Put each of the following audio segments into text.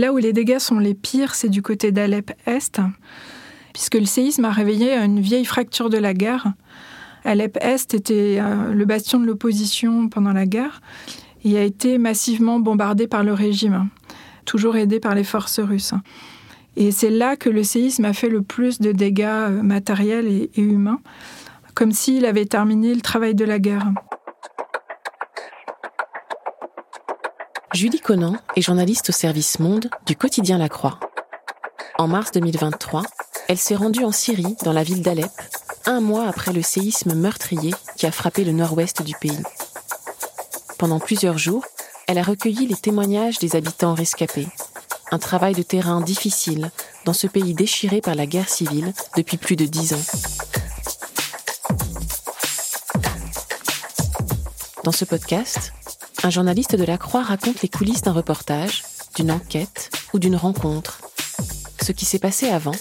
Là où les dégâts sont les pires, c'est du côté d'Alep-Est, puisque le séisme a réveillé une vieille fracture de la guerre. Alep-Est était euh, le bastion de l'opposition pendant la guerre et a été massivement bombardé par le régime, toujours aidé par les forces russes. Et c'est là que le séisme a fait le plus de dégâts euh, matériels et humains, comme s'il avait terminé le travail de la guerre. Julie Conan est journaliste au service Monde du quotidien La Croix. En mars 2023, elle s'est rendue en Syrie, dans la ville d'Alep, un mois après le séisme meurtrier qui a frappé le nord-ouest du pays. Pendant plusieurs jours, elle a recueilli les témoignages des habitants rescapés. Un travail de terrain difficile dans ce pays déchiré par la guerre civile depuis plus de dix ans. Dans ce podcast, un journaliste de la Croix raconte les coulisses d'un reportage, d'une enquête ou d'une rencontre, ce qui s'est passé avant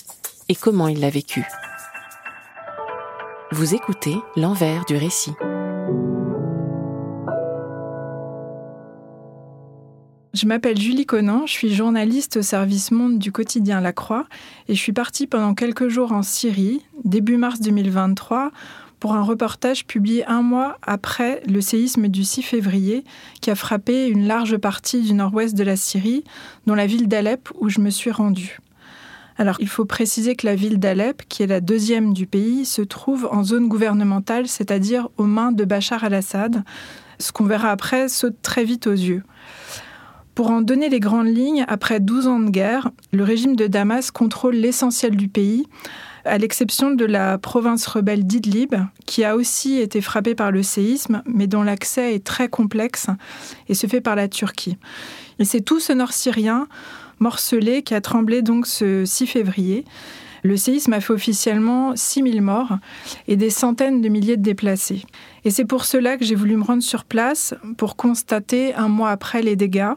et comment il l'a vécu. Vous écoutez l'envers du récit. Je m'appelle Julie Conan, je suis journaliste au service Monde du quotidien La Croix et je suis partie pendant quelques jours en Syrie, début mars 2023, pour un reportage publié un mois après le séisme du 6 février qui a frappé une large partie du nord-ouest de la Syrie, dont la ville d'Alep où je me suis rendue. Alors, il faut préciser que la ville d'Alep, qui est la deuxième du pays, se trouve en zone gouvernementale, c'est-à-dire aux mains de Bachar al-Assad. Ce qu'on verra après saute très vite aux yeux. Pour en donner les grandes lignes, après 12 ans de guerre, le régime de Damas contrôle l'essentiel du pays, à l'exception de la province rebelle d'Idlib, qui a aussi été frappée par le séisme, mais dont l'accès est très complexe et se fait par la Turquie. Et c'est tout ce nord syrien morcelé qui a tremblé donc ce 6 février. Le séisme a fait officiellement 6000 morts et des centaines de milliers de déplacés. Et c'est pour cela que j'ai voulu me rendre sur place pour constater un mois après les dégâts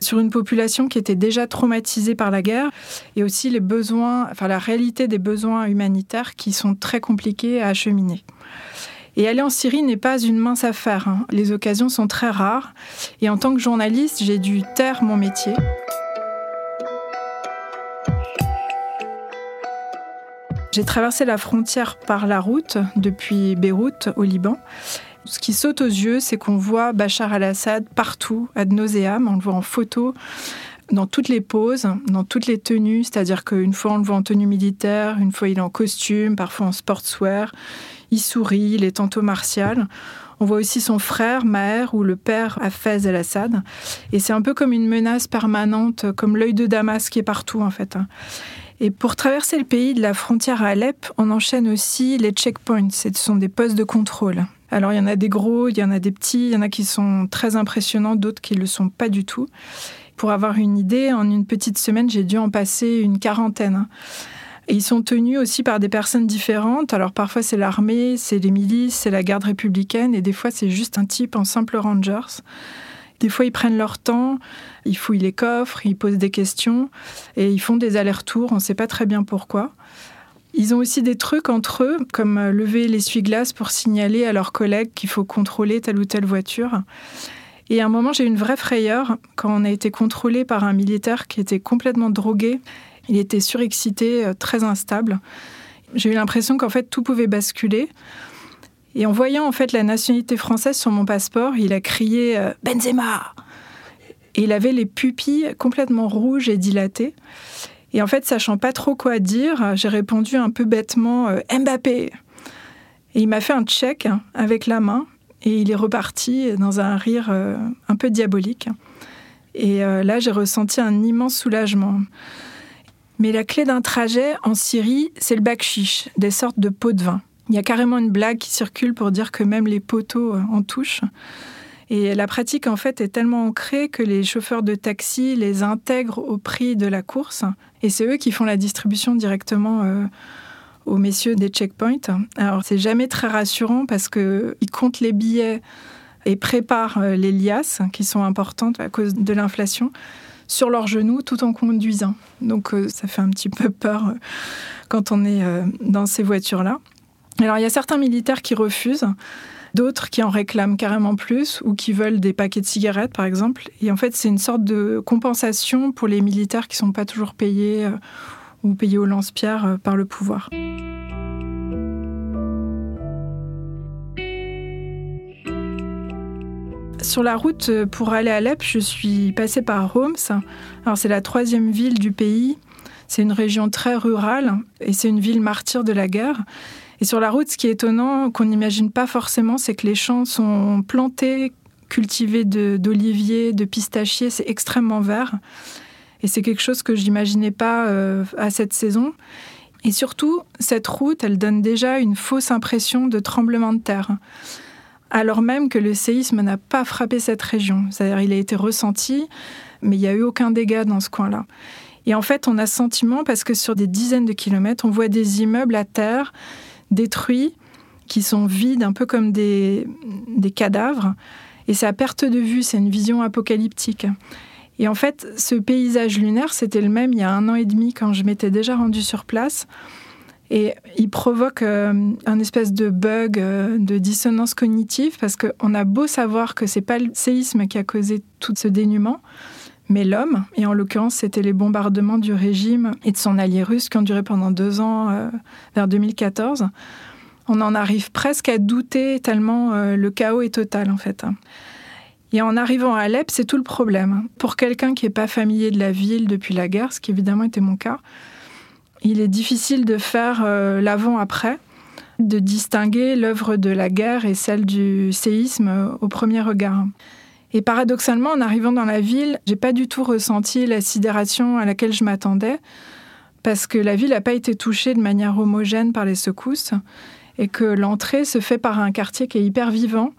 sur une population qui était déjà traumatisée par la guerre et aussi les besoins, enfin la réalité des besoins humanitaires qui sont très compliqués à acheminer. Et aller en Syrie n'est pas une mince affaire. Hein. Les occasions sont très rares. Et en tant que journaliste, j'ai dû taire mon métier. J'ai traversé la frontière par la route depuis Beyrouth au Liban. Ce qui saute aux yeux, c'est qu'on voit Bachar al-Assad partout, ad nauseam, on le voit en photo, dans toutes les poses, dans toutes les tenues, c'est-à-dire qu'une fois on le voit en tenue militaire, une fois il est en costume, parfois en sportswear, il sourit, il est tantôt martial. On voit aussi son frère Maher ou le père Hafez el-Assad. Et c'est un peu comme une menace permanente, comme l'œil de Damas qui est partout en fait. Et pour traverser le pays de la frontière à Alep, on enchaîne aussi les checkpoints. Ce sont des postes de contrôle. Alors il y en a des gros, il y en a des petits, il y en a qui sont très impressionnants, d'autres qui ne le sont pas du tout. Pour avoir une idée, en une petite semaine, j'ai dû en passer une quarantaine. Et ils sont tenus aussi par des personnes différentes. Alors parfois c'est l'armée, c'est les milices, c'est la garde républicaine, et des fois c'est juste un type en simple rangers. Des fois, ils prennent leur temps, ils fouillent les coffres, ils posent des questions et ils font des allers-retours. On ne sait pas très bien pourquoi. Ils ont aussi des trucs entre eux, comme lever l'essuie-glace pour signaler à leurs collègues qu'il faut contrôler telle ou telle voiture. Et à un moment, j'ai eu une vraie frayeur quand on a été contrôlé par un militaire qui était complètement drogué. Il était surexcité, euh, très instable. J'ai eu l'impression qu'en fait tout pouvait basculer. Et en voyant en fait la nationalité française sur mon passeport, il a crié euh, Benzema Et il avait les pupilles complètement rouges et dilatées. Et en fait, sachant pas trop quoi dire, j'ai répondu un peu bêtement euh, Mbappé. Et il m'a fait un check avec la main et il est reparti dans un rire euh, un peu diabolique. Et là, j'ai ressenti un immense soulagement. Mais la clé d'un trajet en Syrie, c'est le bakchiche, des sortes de pots de vin. Il y a carrément une blague qui circule pour dire que même les poteaux euh, en touchent. Et la pratique, en fait, est tellement ancrée que les chauffeurs de taxi les intègrent au prix de la course. Et c'est eux qui font la distribution directement euh, aux messieurs des checkpoints. Alors, c'est jamais très rassurant parce qu'ils comptent les billets et préparent euh, les liasses, qui sont importantes à cause de l'inflation, sur leurs genoux tout en conduisant. Donc, ça fait un petit peu peur quand on est dans ces voitures-là. Alors, il y a certains militaires qui refusent d'autres qui en réclament carrément plus ou qui veulent des paquets de cigarettes, par exemple. Et en fait, c'est une sorte de compensation pour les militaires qui ne sont pas toujours payés euh, ou payés au lance-pierre euh, par le pouvoir. Sur la route euh, pour aller à Alep, je suis passée par Homs. Alors c'est la troisième ville du pays. C'est une région très rurale et c'est une ville martyre de la guerre. Et sur la route, ce qui est étonnant, qu'on n'imagine pas forcément, c'est que les champs sont plantés, cultivés d'oliviers, de, pistachiers, c'est extrêmement vert. Et c'est quelque chose que je n'imaginais pas euh, à cette saison. Et surtout, cette route, elle donne déjà une fausse impression de tremblement de terre, alors même que le séisme n'a pas frappé cette région. C'est-à-dire, il a été ressenti, mais il n'y a eu aucun dégât dans ce coin-là. Et en fait, on a ce sentiment parce que sur des dizaines de kilomètres, on voit des immeubles à terre détruits, qui sont vides, un peu comme des, des cadavres. Et c'est à perte de vue, c'est une vision apocalyptique. Et en fait, ce paysage lunaire, c'était le même il y a un an et demi quand je m'étais déjà rendue sur place. Et il provoque euh, un espèce de bug, euh, de dissonance cognitive, parce qu'on a beau savoir que c'est pas le séisme qui a causé tout ce dénuement, mais l'homme, et en l'occurrence c'était les bombardements du régime et de son allié russe qui ont duré pendant deux ans, euh, vers 2014, on en arrive presque à douter tellement euh, le chaos est total en fait. Et en arrivant à Alep, c'est tout le problème. Pour quelqu'un qui n'est pas familier de la ville depuis la guerre, ce qui évidemment était mon cas, il est difficile de faire euh, l'avant-après, de distinguer l'œuvre de la guerre et celle du séisme au premier regard. Et paradoxalement, en arrivant dans la ville, j'ai pas du tout ressenti la sidération à laquelle je m'attendais, parce que la ville n'a pas été touchée de manière homogène par les secousses, et que l'entrée se fait par un quartier qui est hyper vivant.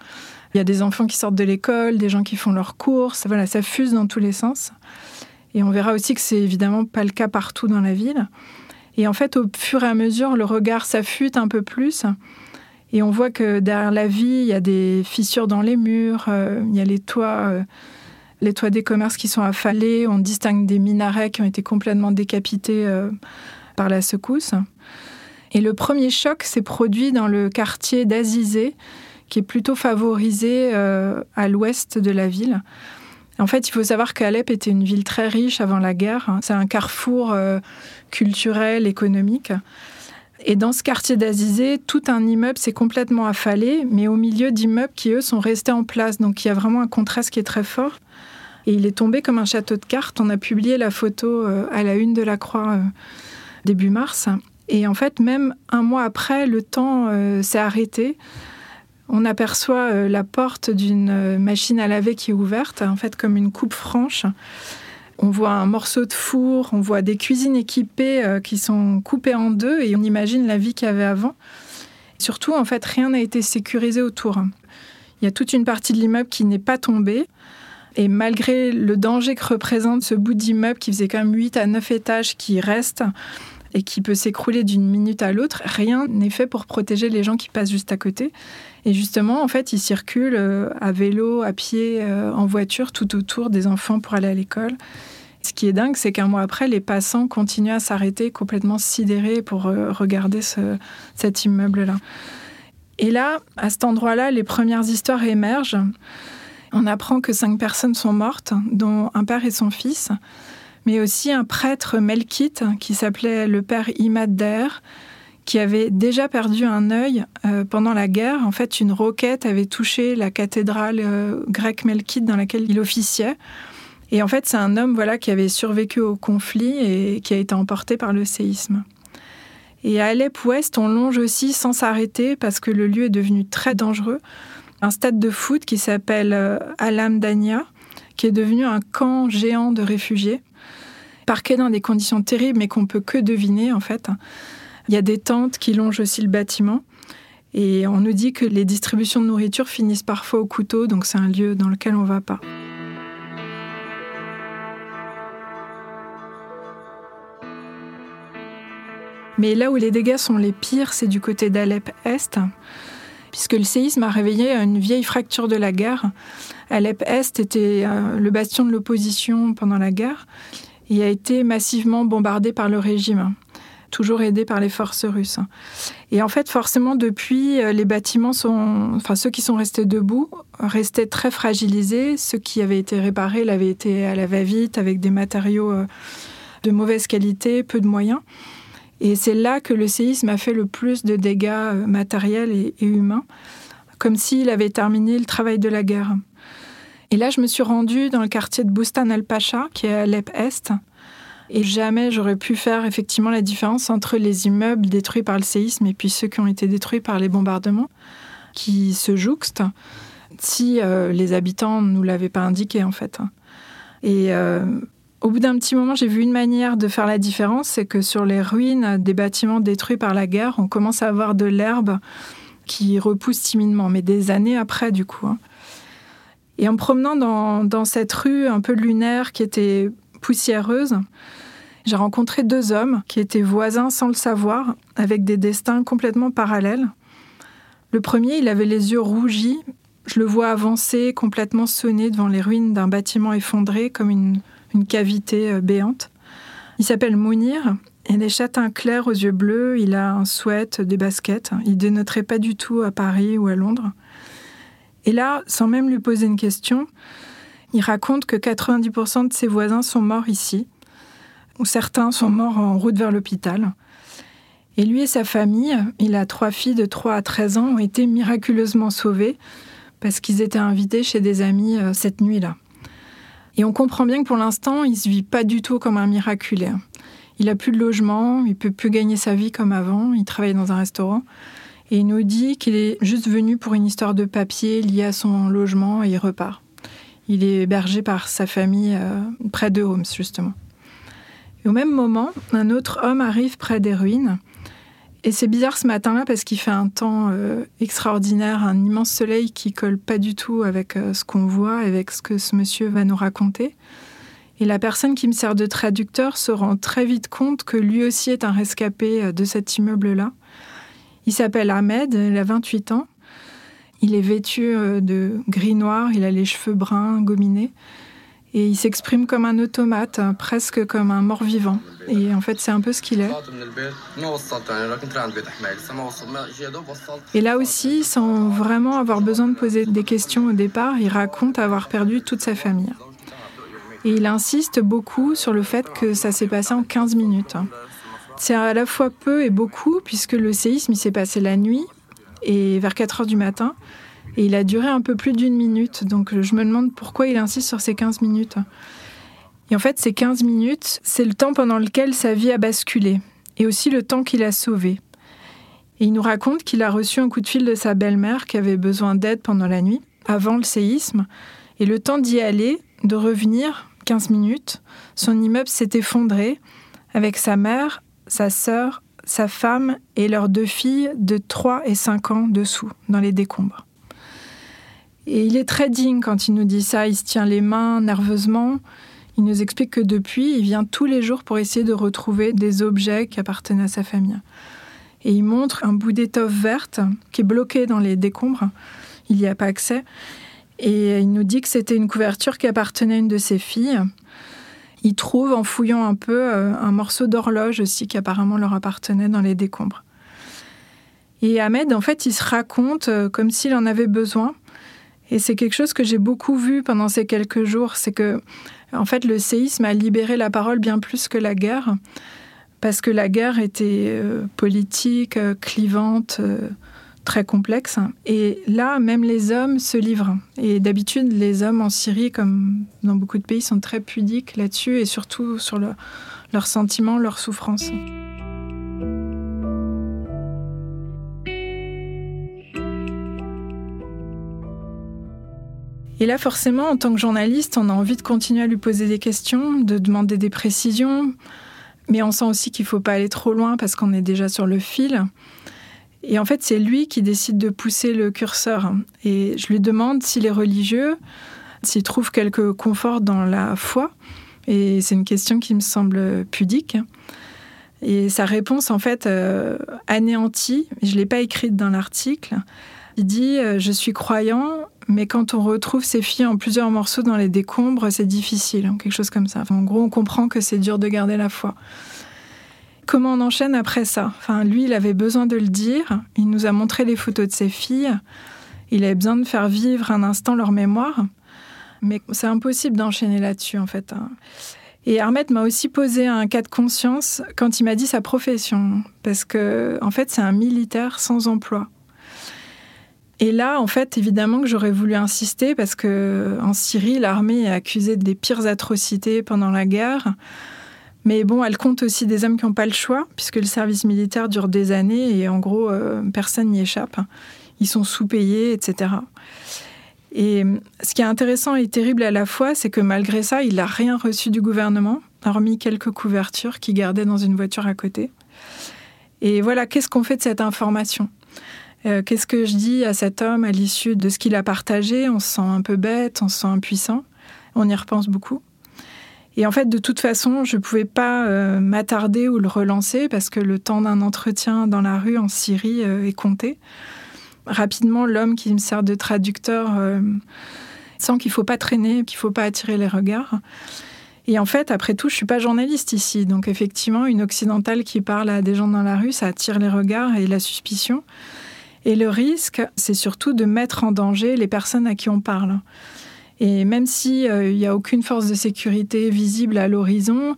Il y a des enfants qui sortent de l'école, des gens qui font leurs courses, voilà, ça fuse dans tous les sens. Et on verra aussi que c'est évidemment pas le cas partout dans la ville. Et en fait, au fur et à mesure, le regard s'affûte un peu plus. Et on voit que derrière la vie, il y a des fissures dans les murs, euh, il y a les toits, euh, les toits des commerces qui sont affalés, on distingue des minarets qui ont été complètement décapités euh, par la secousse. Et le premier choc s'est produit dans le quartier d'Azizé, qui est plutôt favorisé à l'ouest de la ville. En fait, il faut savoir qu'Alep était une ville très riche avant la guerre. C'est un carrefour culturel, économique. Et dans ce quartier d'Azizé, tout un immeuble s'est complètement affalé, mais au milieu d'immeubles qui, eux, sont restés en place. Donc il y a vraiment un contraste qui est très fort. Et il est tombé comme un château de cartes. On a publié la photo euh, à la une de la Croix euh, début mars. Et en fait, même un mois après, le temps euh, s'est arrêté. On aperçoit la porte d'une machine à laver qui est ouverte, en fait comme une coupe franche. On voit un morceau de four, on voit des cuisines équipées euh, qui sont coupées en deux et on imagine la vie qu'il y avait avant. Surtout, en fait, rien n'a été sécurisé autour. Il y a toute une partie de l'immeuble qui n'est pas tombée. Et malgré le danger que représente ce bout d'immeuble qui faisait quand même 8 à 9 étages qui reste et qui peut s'écrouler d'une minute à l'autre, rien n'est fait pour protéger les gens qui passent juste à côté. Et justement, en fait, ils circulent euh, à vélo, à pied, euh, en voiture, tout autour des enfants pour aller à l'école. Ce qui est dingue, c'est qu'un mois après, les passants continuent à s'arrêter complètement sidérés pour euh, regarder cet immeuble-là. Et là, à cet endroit-là, les premières histoires émergent. On apprend que cinq personnes sont mortes, dont un père et son fils, mais aussi un prêtre melkite qui s'appelait le père Imad qui avait déjà perdu un œil euh, pendant la guerre. En fait, une roquette avait touché la cathédrale euh, grecque melkite dans laquelle il officiait. Et en fait, c'est un homme voilà qui avait survécu au conflit et qui a été emporté par le séisme. Et à Alep Ouest, on longe aussi sans s'arrêter parce que le lieu est devenu très dangereux. Un stade de foot qui s'appelle euh, Alam Dania, qui est devenu un camp géant de réfugiés, parqué dans des conditions terribles mais qu'on peut que deviner en fait. Il y a des tentes qui longent aussi le bâtiment. Et on nous dit que les distributions de nourriture finissent parfois au couteau, donc c'est un lieu dans lequel on ne va pas. Mais là où les dégâts sont les pires, c'est du côté d'Alep Est, puisque le séisme a réveillé une vieille fracture de la guerre. Alep Est était euh, le bastion de l'opposition pendant la guerre et a été massivement bombardé par le régime, toujours aidé par les forces russes. Et en fait, forcément, depuis, euh, les bâtiments sont, enfin ceux qui sont restés debout, restaient très fragilisés. Ceux qui avaient été réparés l'avaient été à la va-vite avec des matériaux euh, de mauvaise qualité, peu de moyens. Et c'est là que le séisme a fait le plus de dégâts euh, matériels et, humains, comme s'il avait terminé le travail de la guerre. Et là, je me suis rendue dans le quartier de Boustan al-Pacha, qui est à Alep Est. Et jamais j'aurais pu faire effectivement la différence entre les immeubles détruits par le séisme et puis ceux qui ont été détruits par les bombardements, qui se jouxtent, si euh, les habitants ne nous l'avaient pas indiqué en fait. Et euh, au bout d'un petit moment, j'ai vu une manière de faire la différence, c'est que sur les ruines des bâtiments détruits par la guerre, on commence à avoir de l'herbe qui repousse timidement, mais des années après du coup. Hein. Et en me promenant dans, cette rue un peu lunaire qui était poussiéreuse, j'ai rencontré deux hommes qui étaient voisins sans le savoir, avec des destins complètement parallèles. Le premier, il avait les yeux rougis. Je le vois avancer, complètement sonné devant les ruines d'un bâtiment effondré, comme une cavité euh, béante. Il s'appelle Mounir. Il a des châtains clairs aux yeux bleus. Il a un sweat, des baskets. Il dénoterait pas du tout à Paris ou à Londres. Et là, sans même lui poser une question, il raconte que 90% de ses voisins sont morts ici, ou certains sont morts en route vers l'hôpital. Et lui et sa famille, il a trois filles de 3 à 13 ans, ont été miraculeusement sauvés parce qu'ils étaient invités chez des amis euh, cette nuit-là. Et on comprend bien que pour l'instant, il ne se vit pas du tout comme un miraculé. Il a plus de logement, il peut plus gagner sa vie comme avant, il travaille dans un restaurant. Et il nous dit qu'il est juste venu pour une histoire de papier liée à son logement et il repart. Il est hébergé par sa famille euh, près de Homs, justement. Et au même moment, un autre homme arrive près des ruines et c'est bizarre ce matin-là parce qu'il fait un temps euh, extraordinaire, un immense soleil qui colle pas du tout avec euh, ce qu'on voit, avec ce que ce monsieur va nous raconter. Et la personne qui me sert de traducteur se rend très vite compte que lui aussi est un rescapé de cet immeuble-là. Il s'appelle Ahmed, il a 28 ans. Il est vêtu de gris-noir, il a les cheveux bruns, gominés et il s'exprime comme un automate, presque comme un mort-vivant. Et en fait, c'est un peu ce qu'il est. Et là aussi, sans vraiment avoir besoin de poser des questions au départ, il raconte avoir perdu toute sa famille. Et il insiste beaucoup sur le fait que ça s'est passé en 15 minutes. C'est à la fois peu et beaucoup, puisque le séisme s'est passé la nuit et vers 4 heures du matin. Et il a duré un peu plus d'une minute. Donc je me demande pourquoi il insiste sur ces 15 minutes. Et en fait, ces 15 minutes, c'est le temps pendant lequel sa vie a basculé. Et aussi le temps qu'il a sauvé. Et il nous raconte qu'il a reçu un coup de fil de sa belle-mère qui avait besoin d'aide pendant la nuit, avant le séisme. Et le temps d'y aller, de revenir, 15 minutes, son immeuble s'est effondré avec sa mère, sa sœur, sa femme et leurs deux filles de 3 et 5 ans dessous, dans les décombres. Et il est très digne quand il nous dit ça, il se tient les mains nerveusement. Il nous explique que depuis, il vient tous les jours pour essayer de retrouver des objets qui appartenaient à sa famille. Et il montre un bout d'étoffe verte qui est bloqué dans les décombres. Il n'y a pas accès. Et il nous dit que c'était une couverture qui appartenait à une de ses filles. Il trouve, en fouillant un peu, euh, un morceau d'horloge aussi qui apparemment leur appartenait dans les décombres. Et Ahmed, en fait, il se raconte euh, comme s'il en avait besoin et c'est quelque chose que j'ai beaucoup vu pendant ces quelques jours, c'est que en fait le séisme a libéré la parole bien plus que la guerre, parce que la guerre était euh, politique, clivante, très complexe. Et là, même les hommes se livrent. Et d'habitude, les hommes en Syrie, comme dans beaucoup de pays, sont très pudiques là-dessus, et surtout sur leurs sentiments, leurs souffrances. Et là, forcément, en tant que journaliste, on a envie de continuer à lui poser des questions, de demander des précisions, mais on sent aussi qu'il ne faut pas aller trop loin parce qu'on est déjà sur le fil. Et en fait, c'est lui qui décide de pousser le curseur. Et je lui demande s'il est religieux, s'il trouve quelque confort dans la foi. Et c'est une question qui me semble pudique. Et sa réponse, en fait, euh, anéantie, je ne l'ai pas écrite dans l'article. Il dit euh, Je suis croyant, mais quand on retrouve ses filles en plusieurs morceaux dans les décombres, c'est difficile, quelque chose comme ça. en gros, on comprend que c'est dur de garder la foi. Comment on enchaîne après ça Enfin, lui, il avait besoin de le dire. Il nous a montré les photos de ses filles. Il avait besoin de faire vivre un instant leur mémoire. Mais c'est impossible d'enchaîner là-dessus, en fait. Hein. Et Armette m'a aussi posé un cas de conscience quand il m'a dit sa profession. Parce que, en fait, c'est un militaire sans emploi. Et là, en fait, évidemment que j'aurais voulu insister parce que en Syrie, l'armée est accusée des pires atrocités pendant la guerre. Mais bon, elle compte aussi des hommes qui n'ont pas le choix, puisque le service militaire dure des années et en gros, euh, personne n'y échappe. Ils sont sous-payés, etc. Et ce qui est intéressant et terrible à la fois, c'est que malgré ça, il n'a rien reçu du gouvernement, hormis quelques couvertures qu'il gardait dans une voiture à côté. Et voilà, qu'est-ce qu'on fait de cette information? Euh, Qu'est-ce que je dis à cet homme à l'issue de ce qu'il a partagé? On se sent un peu bête, on se sent impuissant, on y repense beaucoup. Et en fait, de toute façon, je ne pouvais pas euh, m'attarder ou le relancer parce que le temps d'un entretien dans la rue en Syrie euh, est compté. Rapidement, l'homme qui me sert de traducteur euh, sent qu'il ne faut pas traîner, qu'il ne faut pas attirer les regards. Et en fait, après tout, je ne suis pas journaliste ici. Donc effectivement, une occidentale qui parle à des gens dans la rue, ça attire les regards et la suspicion. Et le risque, c'est surtout de mettre en danger les personnes à qui on parle. Et même s'il euh, n'y a aucune force de sécurité visible à l'horizon,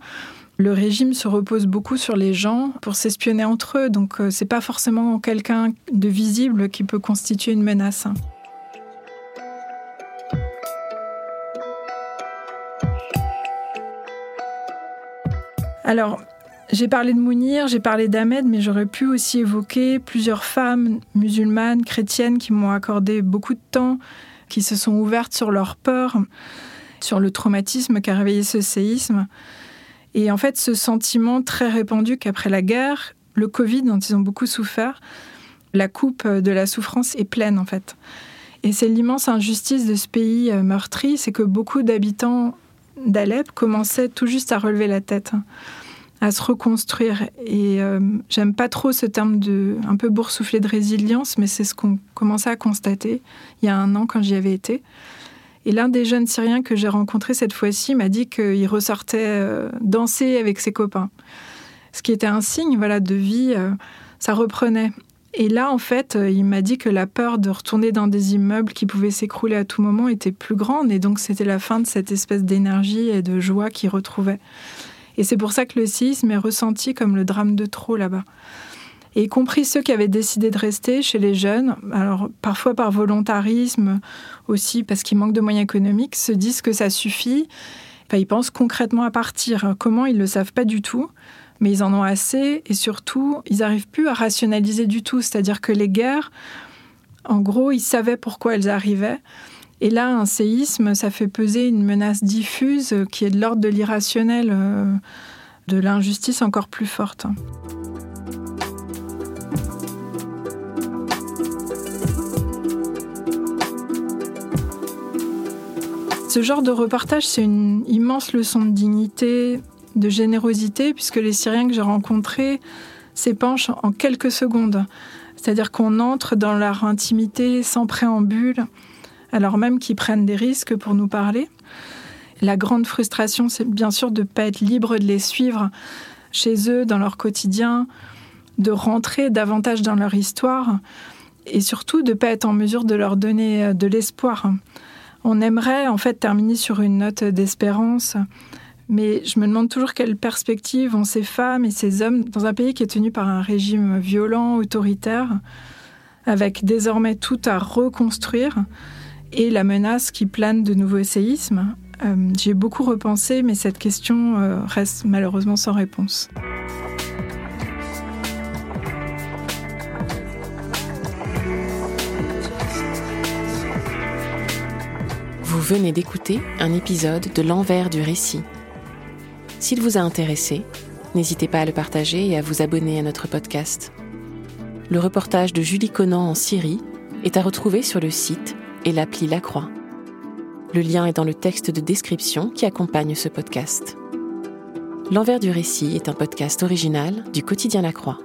le régime se repose beaucoup sur les gens pour s'espionner entre eux. Donc euh, c'est pas forcément quelqu'un de visible qui peut constituer une menace. Alors, j'ai parlé de Mounir, j'ai parlé d'Ahmed, mais j'aurais pu aussi évoquer plusieurs femmes musulmanes, chrétiennes qui m'ont accordé beaucoup de temps, qui se sont ouvertes sur leur peur, sur le traumatisme qu'a réveillé ce séisme. Et en fait, ce sentiment très répandu qu'après la guerre, le Covid dont ils ont beaucoup souffert, la coupe de la souffrance est pleine en fait. Et c'est l'immense injustice de ce pays euh, meurtri, c'est que beaucoup d'habitants d'Alep commençaient tout juste à relever la tête à se reconstruire. Et euh, j'aime pas trop ce terme de un peu boursouflé de résilience, mais c'est ce qu'on commençait à constater il y a un an quand j'y avais été. Et l'un des jeunes Syriens que j'ai rencontré cette fois-ci m'a dit qu'il ressortait euh, danser avec ses copains. Ce qui était un signe voilà, de vie, euh, ça reprenait. Et là, en fait, il m'a dit que la peur de retourner dans des immeubles qui pouvaient s'écrouler à tout moment était plus grande. Et donc, c'était la fin de cette espèce d'énergie et de joie qu'il retrouvait. Et c'est pour ça que le séisme est ressenti comme le drame de trop là-bas. Et y compris ceux qui avaient décidé de rester chez les jeunes, alors parfois par volontarisme, aussi parce qu'ils manquent de moyens économiques, se disent que ça suffit. ils pensent concrètement à partir. Comment Ils ne le savent pas du tout mais ils en ont assez et surtout, ils n'arrivent plus à rationaliser du tout. C'est-à-dire que les guerres, en gros, ils savaient pourquoi elles arrivaient. Et là, un séisme, ça fait peser une menace diffuse qui est de l'ordre de l'irrationnel, euh, de l'injustice encore plus forte. Ce genre de reportage, c'est une immense leçon de dignité, de générosité, puisque les Syriens que j'ai rencontrés s'épanchent en quelques secondes. C'est-à-dire qu'on entre dans leur intimité sans préambule, alors même qu'ils prennent des risques pour nous parler. La grande frustration, c'est bien sûr de ne pas être libre de les suivre chez eux, dans leur quotidien, de rentrer davantage dans leur histoire et surtout de ne pas être en mesure de leur donner euh, de l'espoir. On aimerait en fait terminer sur une note d'espérance, mais je me demande toujours quelle perspective ont ces femmes et ces hommes dans un pays qui est tenu par un régime violent, autoritaire, avec désormais tout à reconstruire et la menace qui plane de nouveaux séismes. Euh, J'ai beaucoup repensé, mais cette question euh, reste malheureusement sans réponse. Vous venez d'écouter un épisode de L'envers du récit. S'il vous a intéressé, n'hésitez pas à le partager et à vous abonner à notre podcast. Le reportage de Julie Conan en Syrie est à retrouver sur le site et l'appli La Croix. Le lien est dans le texte de description qui accompagne ce podcast. L'envers du récit est un podcast original du quotidien La Croix.